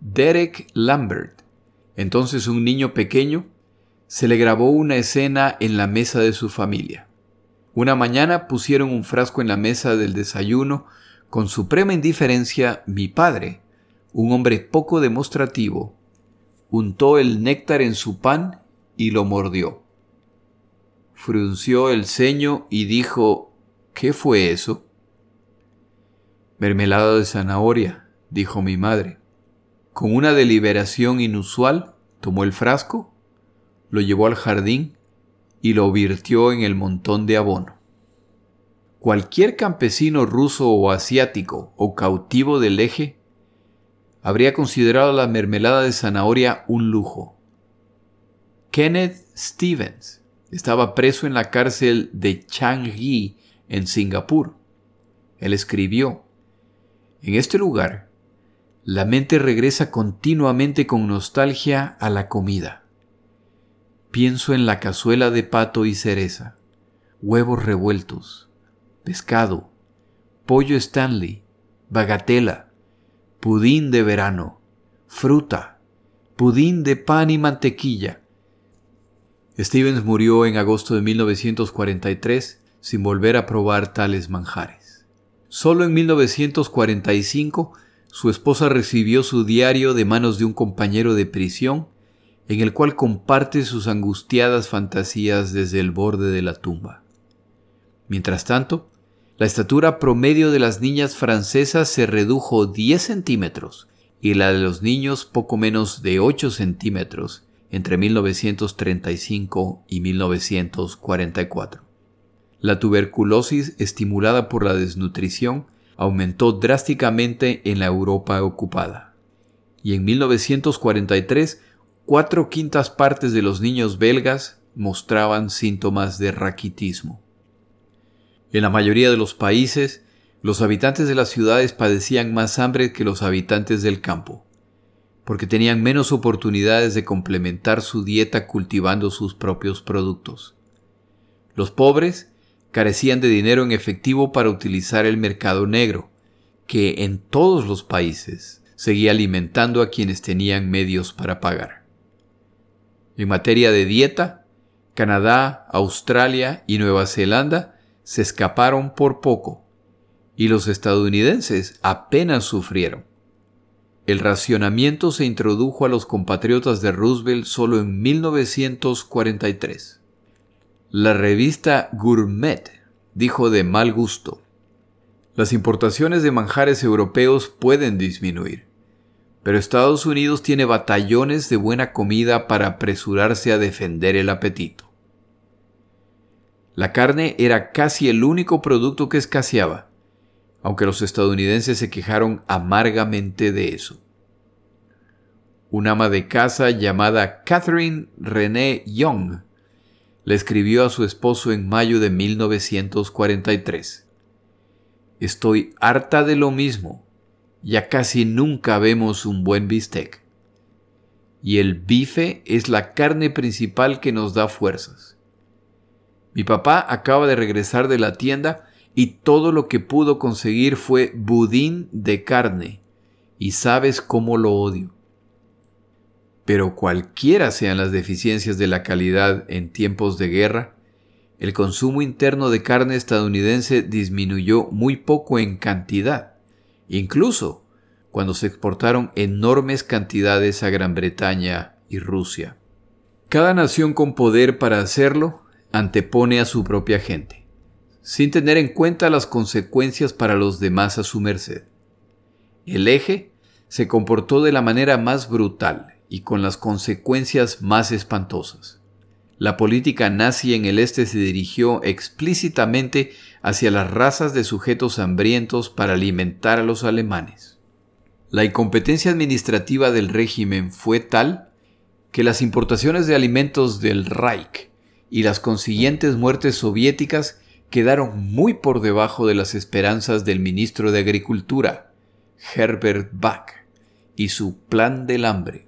Derek Lambert, entonces un niño pequeño, se le grabó una escena en la mesa de su familia. Una mañana pusieron un frasco en la mesa del desayuno con suprema indiferencia mi padre, un hombre poco demostrativo, untó el néctar en su pan y lo mordió. Frunció el ceño y dijo ¿Qué fue eso? Mermelada de zanahoria, dijo mi madre. Con una deliberación inusual, tomó el frasco, lo llevó al jardín y lo virtió en el montón de abono. Cualquier campesino ruso o asiático o cautivo del eje habría considerado la mermelada de zanahoria un lujo. Kenneth Stevens estaba preso en la cárcel de Changi en Singapur. Él escribió, En este lugar, la mente regresa continuamente con nostalgia a la comida. Pienso en la cazuela de pato y cereza, huevos revueltos, pescado, pollo Stanley, bagatela, pudín de verano, fruta, pudín de pan y mantequilla. Stevens murió en agosto de 1943 sin volver a probar tales manjares. Solo en 1945 su esposa recibió su diario de manos de un compañero de prisión en el cual comparte sus angustiadas fantasías desde el borde de la tumba. Mientras tanto, la estatura promedio de las niñas francesas se redujo 10 centímetros y la de los niños poco menos de 8 centímetros entre 1935 y 1944. La tuberculosis estimulada por la desnutrición aumentó drásticamente en la Europa ocupada. Y en 1943, cuatro quintas partes de los niños belgas mostraban síntomas de raquitismo. En la mayoría de los países, los habitantes de las ciudades padecían más hambre que los habitantes del campo, porque tenían menos oportunidades de complementar su dieta cultivando sus propios productos. Los pobres carecían de dinero en efectivo para utilizar el mercado negro, que en todos los países seguía alimentando a quienes tenían medios para pagar. En materia de dieta, Canadá, Australia y Nueva Zelanda se escaparon por poco, y los estadounidenses apenas sufrieron. El racionamiento se introdujo a los compatriotas de Roosevelt solo en 1943. La revista Gourmet dijo de mal gusto, las importaciones de manjares europeos pueden disminuir, pero Estados Unidos tiene batallones de buena comida para apresurarse a defender el apetito. La carne era casi el único producto que escaseaba, aunque los estadounidenses se quejaron amargamente de eso. Un ama de casa llamada Catherine Renee Young le escribió a su esposo en mayo de 1943. Estoy harta de lo mismo. Ya casi nunca vemos un buen bistec. Y el bife es la carne principal que nos da fuerzas. Mi papá acaba de regresar de la tienda y todo lo que pudo conseguir fue budín de carne, y sabes cómo lo odio. Pero cualquiera sean las deficiencias de la calidad en tiempos de guerra, el consumo interno de carne estadounidense disminuyó muy poco en cantidad, incluso cuando se exportaron enormes cantidades a Gran Bretaña y Rusia. Cada nación con poder para hacerlo antepone a su propia gente sin tener en cuenta las consecuencias para los demás a su merced. El eje se comportó de la manera más brutal y con las consecuencias más espantosas. La política nazi en el este se dirigió explícitamente hacia las razas de sujetos hambrientos para alimentar a los alemanes. La incompetencia administrativa del régimen fue tal que las importaciones de alimentos del Reich y las consiguientes muertes soviéticas quedaron muy por debajo de las esperanzas del ministro de Agricultura, Herbert Bach, y su Plan del Hambre.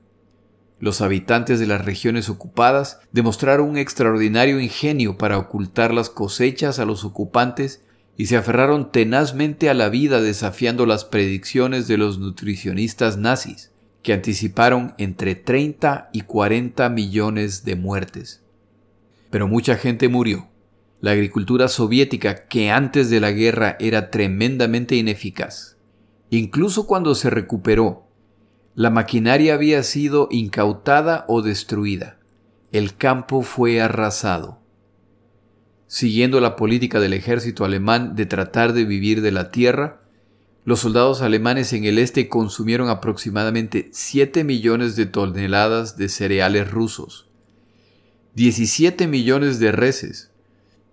Los habitantes de las regiones ocupadas demostraron un extraordinario ingenio para ocultar las cosechas a los ocupantes y se aferraron tenazmente a la vida desafiando las predicciones de los nutricionistas nazis, que anticiparon entre 30 y 40 millones de muertes. Pero mucha gente murió la agricultura soviética, que antes de la guerra era tremendamente ineficaz. Incluso cuando se recuperó, la maquinaria había sido incautada o destruida. El campo fue arrasado. Siguiendo la política del ejército alemán de tratar de vivir de la tierra, los soldados alemanes en el este consumieron aproximadamente 7 millones de toneladas de cereales rusos, 17 millones de reses,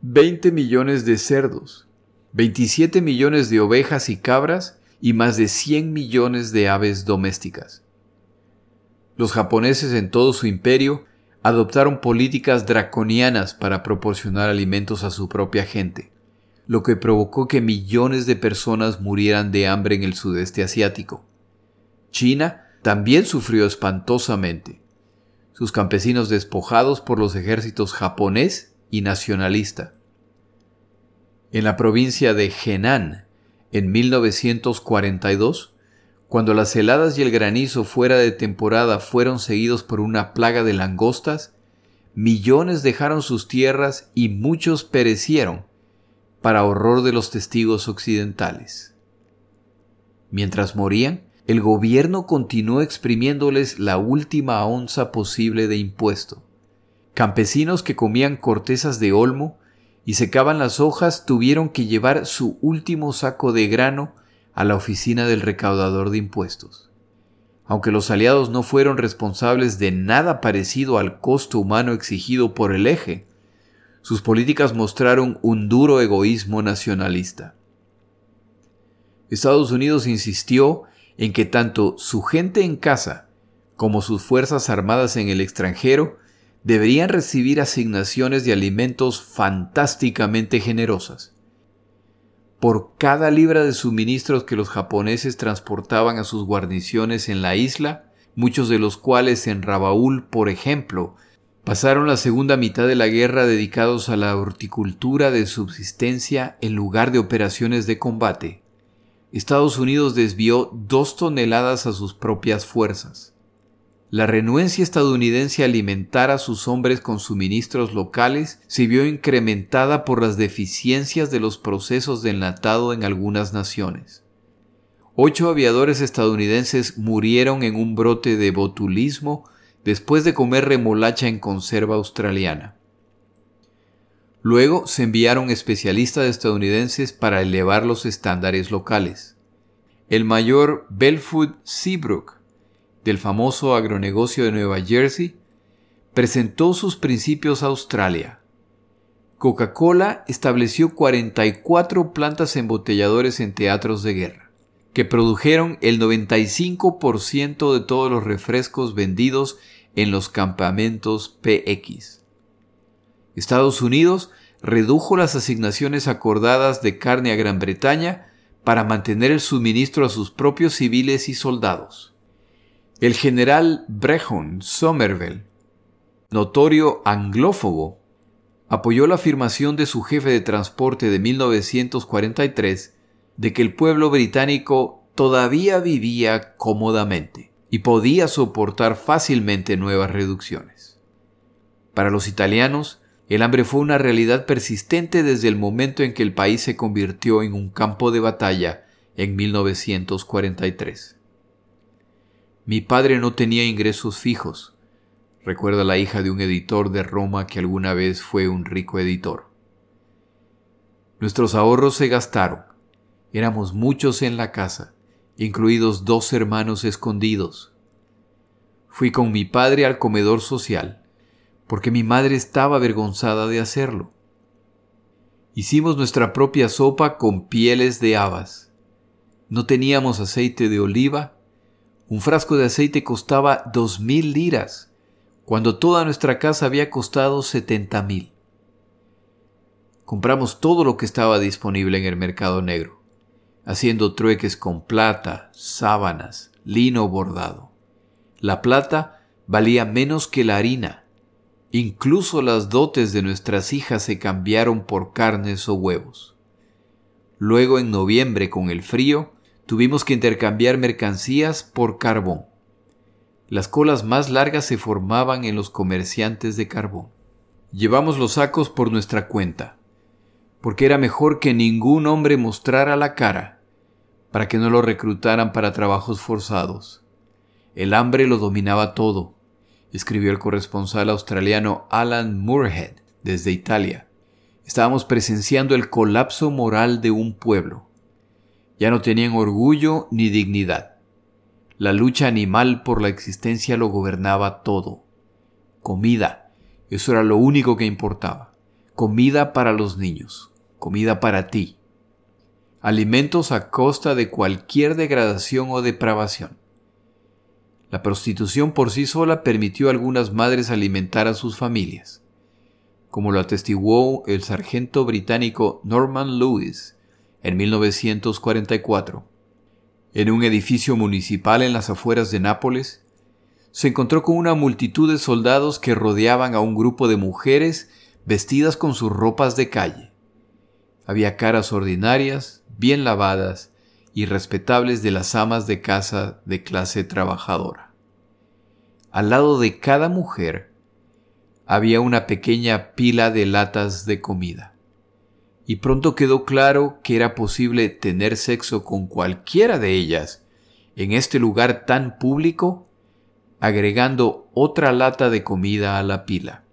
20 millones de cerdos, 27 millones de ovejas y cabras y más de 100 millones de aves domésticas. Los japoneses en todo su imperio adoptaron políticas draconianas para proporcionar alimentos a su propia gente, lo que provocó que millones de personas murieran de hambre en el sudeste asiático. China también sufrió espantosamente. Sus campesinos despojados por los ejércitos japonés y nacionalista. En la provincia de Henan, en 1942, cuando las heladas y el granizo fuera de temporada fueron seguidos por una plaga de langostas, millones dejaron sus tierras y muchos perecieron, para horror de los testigos occidentales. Mientras morían, el gobierno continuó exprimiéndoles la última onza posible de impuesto. Campesinos que comían cortezas de olmo y secaban las hojas tuvieron que llevar su último saco de grano a la oficina del recaudador de impuestos. Aunque los aliados no fueron responsables de nada parecido al costo humano exigido por el eje, sus políticas mostraron un duro egoísmo nacionalista. Estados Unidos insistió en que tanto su gente en casa como sus fuerzas armadas en el extranjero deberían recibir asignaciones de alimentos fantásticamente generosas. Por cada libra de suministros que los japoneses transportaban a sus guarniciones en la isla, muchos de los cuales en Rabaul, por ejemplo, pasaron la segunda mitad de la guerra dedicados a la horticultura de subsistencia en lugar de operaciones de combate. Estados Unidos desvió dos toneladas a sus propias fuerzas. La renuencia estadounidense a alimentar a sus hombres con suministros locales se vio incrementada por las deficiencias de los procesos de enlatado en algunas naciones. Ocho aviadores estadounidenses murieron en un brote de botulismo después de comer remolacha en conserva australiana. Luego se enviaron especialistas estadounidenses para elevar los estándares locales. El mayor Belfood Seabrook, del famoso agronegocio de Nueva Jersey, presentó sus principios a Australia. Coca-Cola estableció 44 plantas embotelladores en teatros de guerra, que produjeron el 95% de todos los refrescos vendidos en los campamentos PX. Estados Unidos redujo las asignaciones acordadas de carne a Gran Bretaña para mantener el suministro a sus propios civiles y soldados. El general Brehon Somerville, notorio anglófogo, apoyó la afirmación de su jefe de transporte de 1943 de que el pueblo británico todavía vivía cómodamente y podía soportar fácilmente nuevas reducciones. Para los italianos, el hambre fue una realidad persistente desde el momento en que el país se convirtió en un campo de batalla en 1943. Mi padre no tenía ingresos fijos, recuerda la hija de un editor de Roma que alguna vez fue un rico editor. Nuestros ahorros se gastaron. Éramos muchos en la casa, incluidos dos hermanos escondidos. Fui con mi padre al comedor social porque mi madre estaba avergonzada de hacerlo. Hicimos nuestra propia sopa con pieles de habas. No teníamos aceite de oliva. Un frasco de aceite costaba dos mil liras, cuando toda nuestra casa había costado setenta mil. Compramos todo lo que estaba disponible en el mercado negro, haciendo trueques con plata, sábanas, lino bordado. La plata valía menos que la harina Incluso las dotes de nuestras hijas se cambiaron por carnes o huevos. Luego en noviembre con el frío tuvimos que intercambiar mercancías por carbón. Las colas más largas se formaban en los comerciantes de carbón. Llevamos los sacos por nuestra cuenta, porque era mejor que ningún hombre mostrara la cara, para que no lo reclutaran para trabajos forzados. El hambre lo dominaba todo escribió el corresponsal australiano Alan Moorhead desde Italia. Estábamos presenciando el colapso moral de un pueblo. Ya no tenían orgullo ni dignidad. La lucha animal por la existencia lo gobernaba todo. Comida, eso era lo único que importaba. Comida para los niños, comida para ti. Alimentos a costa de cualquier degradación o depravación. La prostitución por sí sola permitió a algunas madres alimentar a sus familias, como lo atestiguó el sargento británico Norman Lewis en 1944. En un edificio municipal en las afueras de Nápoles, se encontró con una multitud de soldados que rodeaban a un grupo de mujeres vestidas con sus ropas de calle. Había caras ordinarias, bien lavadas, y respetables de las amas de casa de clase trabajadora. Al lado de cada mujer había una pequeña pila de latas de comida. Y pronto quedó claro que era posible tener sexo con cualquiera de ellas en este lugar tan público, agregando otra lata de comida a la pila.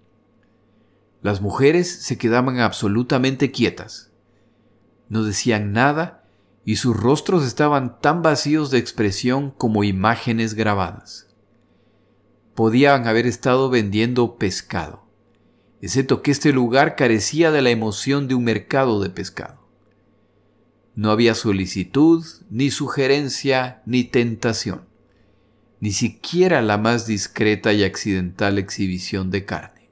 Las mujeres se quedaban absolutamente quietas. No decían nada y sus rostros estaban tan vacíos de expresión como imágenes grabadas. Podían haber estado vendiendo pescado, excepto que este lugar carecía de la emoción de un mercado de pescado. No había solicitud, ni sugerencia, ni tentación, ni siquiera la más discreta y accidental exhibición de carne.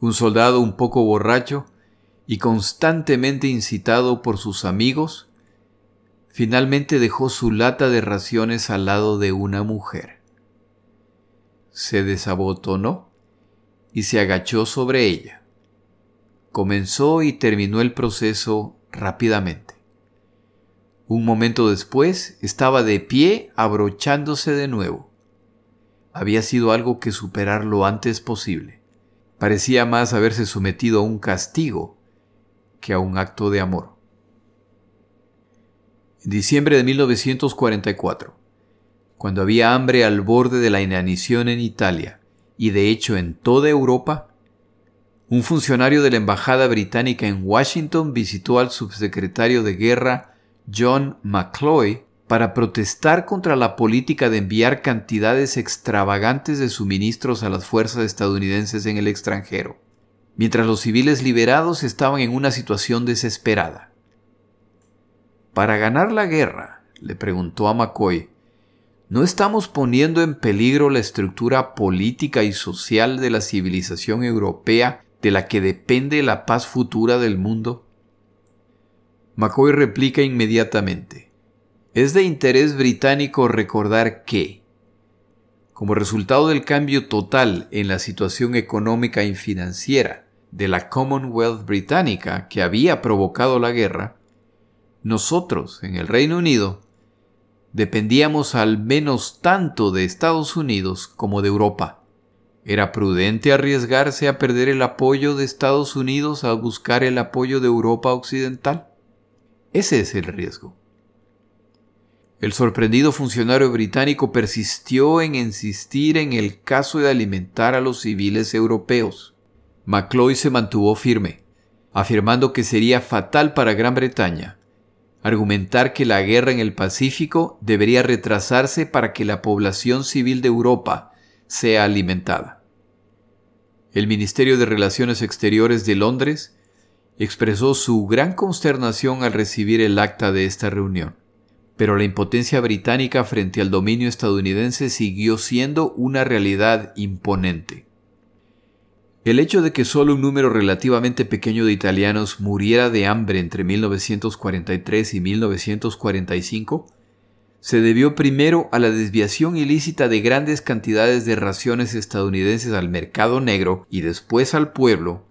Un soldado un poco borracho y constantemente incitado por sus amigos, finalmente dejó su lata de raciones al lado de una mujer. Se desabotonó y se agachó sobre ella. Comenzó y terminó el proceso rápidamente. Un momento después estaba de pie abrochándose de nuevo. había sido algo que superar lo antes posible. Parecía más haberse sometido a un castigo que a un acto de amor. En diciembre de 1944, cuando había hambre al borde de la inanición en Italia y de hecho en toda Europa, un funcionario de la Embajada Británica en Washington visitó al subsecretario de Guerra John McCloy para protestar contra la política de enviar cantidades extravagantes de suministros a las fuerzas estadounidenses en el extranjero, mientras los civiles liberados estaban en una situación desesperada. Para ganar la guerra, le preguntó a McCoy, ¿no estamos poniendo en peligro la estructura política y social de la civilización europea de la que depende la paz futura del mundo? McCoy replica inmediatamente. Es de interés británico recordar que, como resultado del cambio total en la situación económica y financiera de la Commonwealth británica que había provocado la guerra, nosotros, en el Reino Unido, dependíamos al menos tanto de Estados Unidos como de Europa. ¿Era prudente arriesgarse a perder el apoyo de Estados Unidos a buscar el apoyo de Europa Occidental? Ese es el riesgo. El sorprendido funcionario británico persistió en insistir en el caso de alimentar a los civiles europeos. Macloy se mantuvo firme, afirmando que sería fatal para Gran Bretaña argumentar que la guerra en el Pacífico debería retrasarse para que la población civil de Europa sea alimentada. El Ministerio de Relaciones Exteriores de Londres expresó su gran consternación al recibir el acta de esta reunión, pero la impotencia británica frente al dominio estadounidense siguió siendo una realidad imponente. El hecho de que solo un número relativamente pequeño de italianos muriera de hambre entre 1943 y 1945 se debió primero a la desviación ilícita de grandes cantidades de raciones estadounidenses al mercado negro y después al pueblo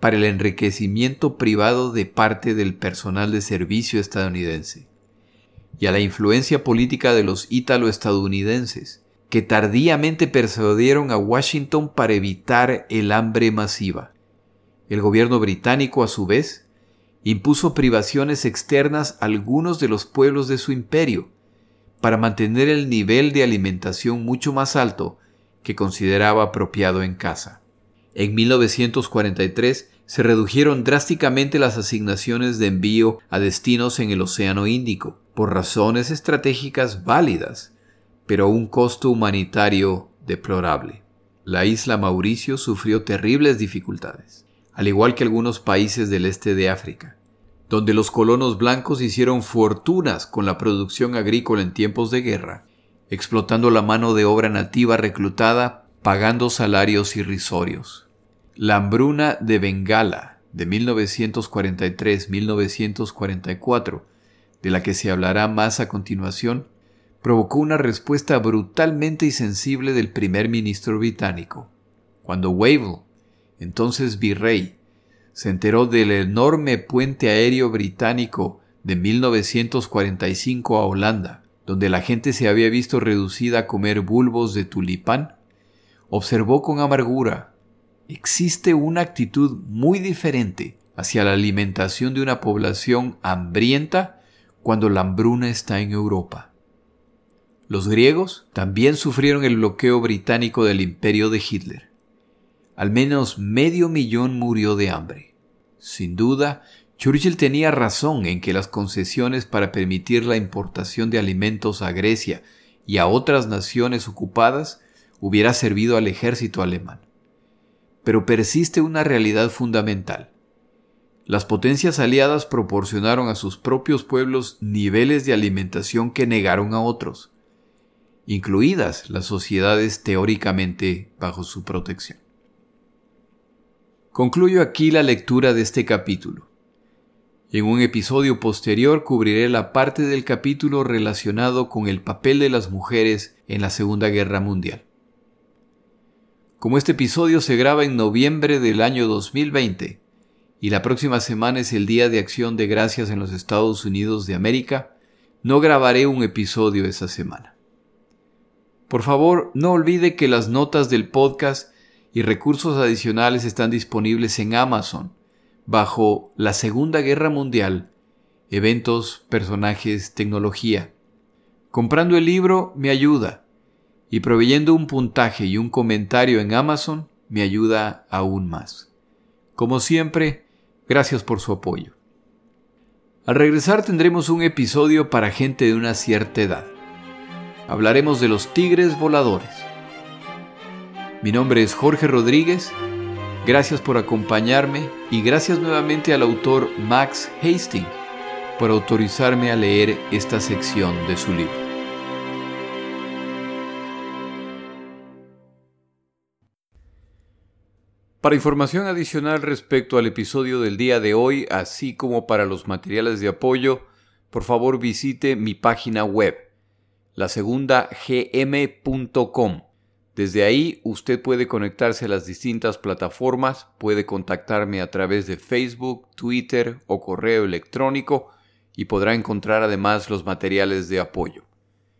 para el enriquecimiento privado de parte del personal de servicio estadounidense, y a la influencia política de los ítalo-estadounidenses, que tardíamente persuadieron a Washington para evitar el hambre masiva. El gobierno británico, a su vez, impuso privaciones externas a algunos de los pueblos de su imperio, para mantener el nivel de alimentación mucho más alto que consideraba apropiado en casa. En 1943 se redujeron drásticamente las asignaciones de envío a destinos en el Océano Índico, por razones estratégicas válidas, pero a un costo humanitario deplorable. La isla Mauricio sufrió terribles dificultades, al igual que algunos países del este de África donde los colonos blancos hicieron fortunas con la producción agrícola en tiempos de guerra, explotando la mano de obra nativa reclutada, pagando salarios irrisorios. La hambruna de Bengala de 1943-1944, de la que se hablará más a continuación, provocó una respuesta brutalmente y sensible del primer ministro británico. Cuando Wavell, entonces virrey, se enteró del enorme puente aéreo británico de 1945 a Holanda, donde la gente se había visto reducida a comer bulbos de tulipán, observó con amargura, existe una actitud muy diferente hacia la alimentación de una población hambrienta cuando la hambruna está en Europa. Los griegos también sufrieron el bloqueo británico del imperio de Hitler. Al menos medio millón murió de hambre. Sin duda, Churchill tenía razón en que las concesiones para permitir la importación de alimentos a Grecia y a otras naciones ocupadas hubiera servido al ejército alemán. Pero persiste una realidad fundamental. Las potencias aliadas proporcionaron a sus propios pueblos niveles de alimentación que negaron a otros, incluidas las sociedades teóricamente bajo su protección. Concluyo aquí la lectura de este capítulo. En un episodio posterior cubriré la parte del capítulo relacionado con el papel de las mujeres en la Segunda Guerra Mundial. Como este episodio se graba en noviembre del año 2020 y la próxima semana es el Día de Acción de Gracias en los Estados Unidos de América, no grabaré un episodio esa semana. Por favor, no olvide que las notas del podcast y recursos adicionales están disponibles en Amazon bajo la Segunda Guerra Mundial, eventos, personajes, tecnología. Comprando el libro me ayuda y proveyendo un puntaje y un comentario en Amazon me ayuda aún más. Como siempre, gracias por su apoyo. Al regresar tendremos un episodio para gente de una cierta edad. Hablaremos de los tigres voladores. Mi nombre es Jorge Rodríguez Gracias por acompañarme y gracias nuevamente al autor Max Hastings por autorizarme a leer esta sección de su libro. Para información adicional respecto al episodio del día de hoy, así como para los materiales de apoyo, por favor visite mi página web, la segunda gm.com desde ahí usted puede conectarse a las distintas plataformas, puede contactarme a través de Facebook, Twitter o correo electrónico y podrá encontrar además los materiales de apoyo.